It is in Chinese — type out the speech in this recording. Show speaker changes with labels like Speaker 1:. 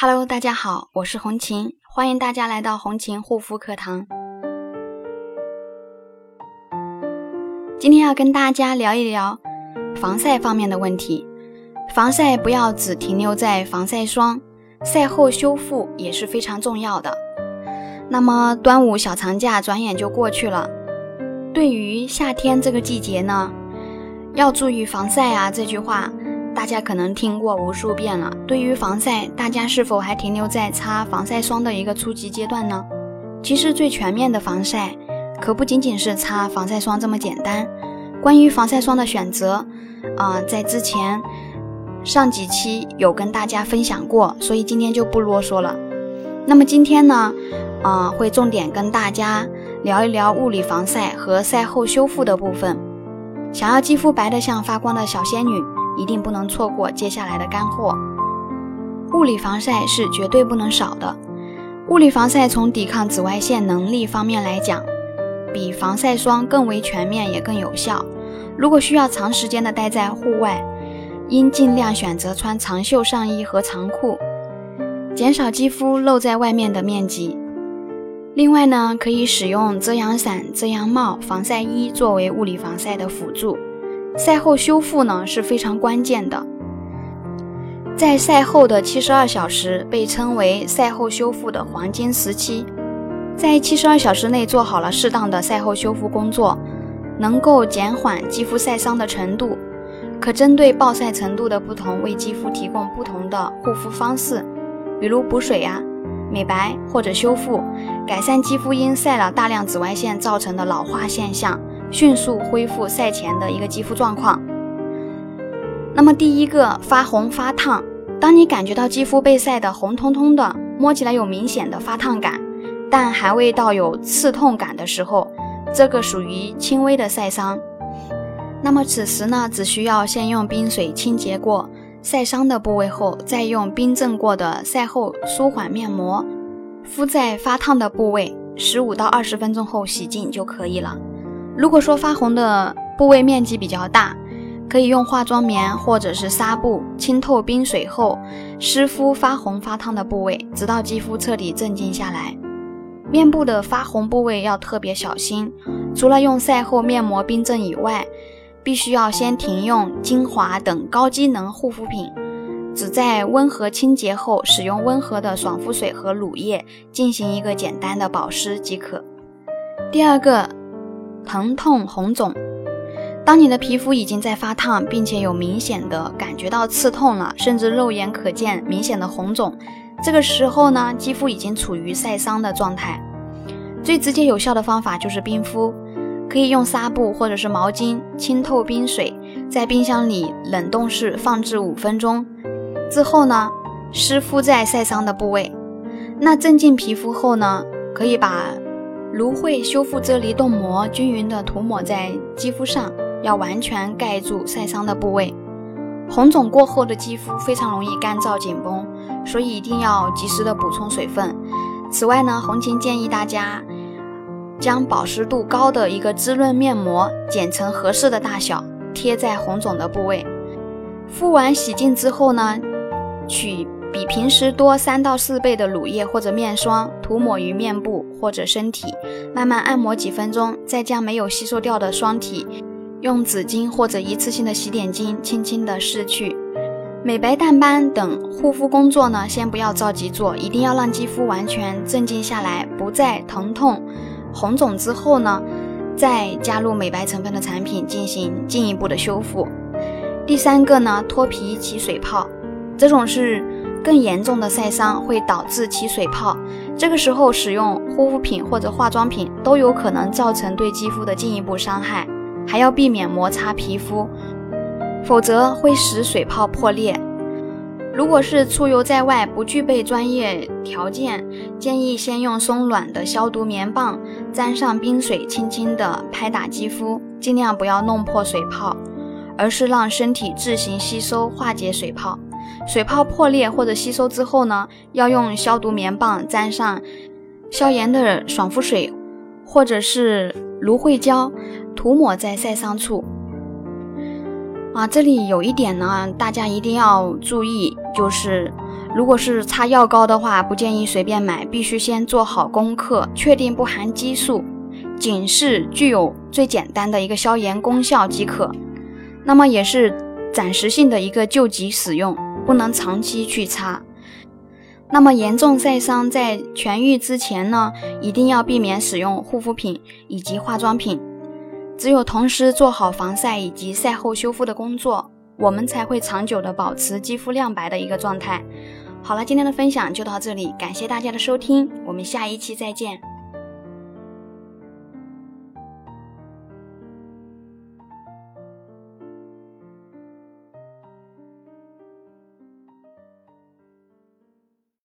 Speaker 1: Hello，大家好，我是红琴，欢迎大家来到红琴护肤课堂。今天要跟大家聊一聊防晒方面的问题。防晒不要只停留在防晒霜，晒后修复也是非常重要的。那么端午小长假转眼就过去了，对于夏天这个季节呢，要注意防晒啊，这句话。大家可能听过无数遍了。对于防晒，大家是否还停留在擦防晒霜的一个初级阶段呢？其实最全面的防晒，可不仅仅是擦防晒霜这么简单。关于防晒霜的选择，啊，在之前上几期有跟大家分享过，所以今天就不啰嗦了。那么今天呢，啊，会重点跟大家聊一聊物理防晒和晒后修复的部分。想要肌肤白得像发光的小仙女。一定不能错过接下来的干货。物理防晒是绝对不能少的。物理防晒从抵抗紫外线能力方面来讲，比防晒霜更为全面也更有效。如果需要长时间的待在户外，应尽量选择穿长袖上衣和长裤，减少肌肤露在外面的面积。另外呢，可以使用遮阳伞、遮阳帽、防晒衣作为物理防晒的辅助。晒后修复呢是非常关键的，在晒后的七十二小时被称为晒后修复的黄金时期，在七十二小时内做好了适当的晒后修复工作，能够减缓肌肤晒伤的程度，可针对暴晒程度的不同为肌肤提供不同的护肤方式，比如补水呀、美白或者修复，改善肌肤因晒了大量紫外线造成的老化现象。迅速恢复晒前的一个肌肤状况。那么第一个发红发烫，当你感觉到肌肤被晒得红彤彤的，摸起来有明显的发烫感，但还未到有刺痛感的时候，这个属于轻微的晒伤。那么此时呢，只需要先用冰水清洁过晒伤的部位后，再用冰镇过的晒后舒缓面膜敷在发烫的部位，十五到二十分钟后洗净就可以了。如果说发红的部位面积比较大，可以用化妆棉或者是纱布浸透冰水后湿敷发红发烫的部位，直到肌肤彻底镇静下来。面部的发红部位要特别小心，除了用晒后面膜冰镇以外，必须要先停用精华等高机能护肤品，只在温和清洁后，使用温和的爽肤水和乳液进行一个简单的保湿即可。第二个。疼痛、红肿，当你的皮肤已经在发烫，并且有明显的感觉到刺痛了，甚至肉眼可见明显的红肿，这个时候呢，肌肤已经处于晒伤的状态。最直接有效的方法就是冰敷，可以用纱布或者是毛巾浸透冰水，在冰箱里冷冻室放置五分钟之后呢，湿敷在晒伤的部位。那镇静皮肤后呢，可以把。芦荟修复啫喱冻膜均匀的涂抹在肌肤上，要完全盖住晒伤的部位。红肿过后的肌肤非常容易干燥紧绷，所以一定要及时的补充水分。此外呢，红琴建议大家将保湿度高的一个滋润面膜剪成合适的大小，贴在红肿的部位。敷完洗净之后呢，取。比平时多三到四倍的乳液或者面霜涂抹于面部或者身体，慢慢按摩几分钟，再将没有吸收掉的霜体用纸巾或者一次性的洗脸巾轻轻的拭去。美白淡斑等护肤工作呢，先不要着急做，一定要让肌肤完全镇静下来，不再疼痛、红肿之后呢，再加入美白成分的产品进行进一步的修复。第三个呢，脱皮起水泡，这种是。更严重的晒伤会导致起水泡，这个时候使用护肤品或者化妆品都有可能造成对肌肤的进一步伤害，还要避免摩擦皮肤，否则会使水泡破裂。如果是出游在外不具备专业条件，建议先用松软的消毒棉棒沾上冰水，轻轻的拍打肌肤，尽量不要弄破水泡，而是让身体自行吸收化解水泡。水泡破裂或者吸收之后呢，要用消毒棉棒沾上消炎的爽肤水，或者是芦荟胶，涂抹在晒伤处。啊，这里有一点呢，大家一定要注意，就是如果是擦药膏的话，不建议随便买，必须先做好功课，确定不含激素，仅是具有最简单的一个消炎功效即可。那么也是暂时性的一个救急使用，不能长期去擦。那么严重晒伤在痊愈之前呢，一定要避免使用护肤品以及化妆品。只有同时做好防晒以及晒后修复的工作，我们才会长久的保持肌肤亮白的一个状态。好了，今天的分享就到这里，感谢大家的收听，我们下一期再见。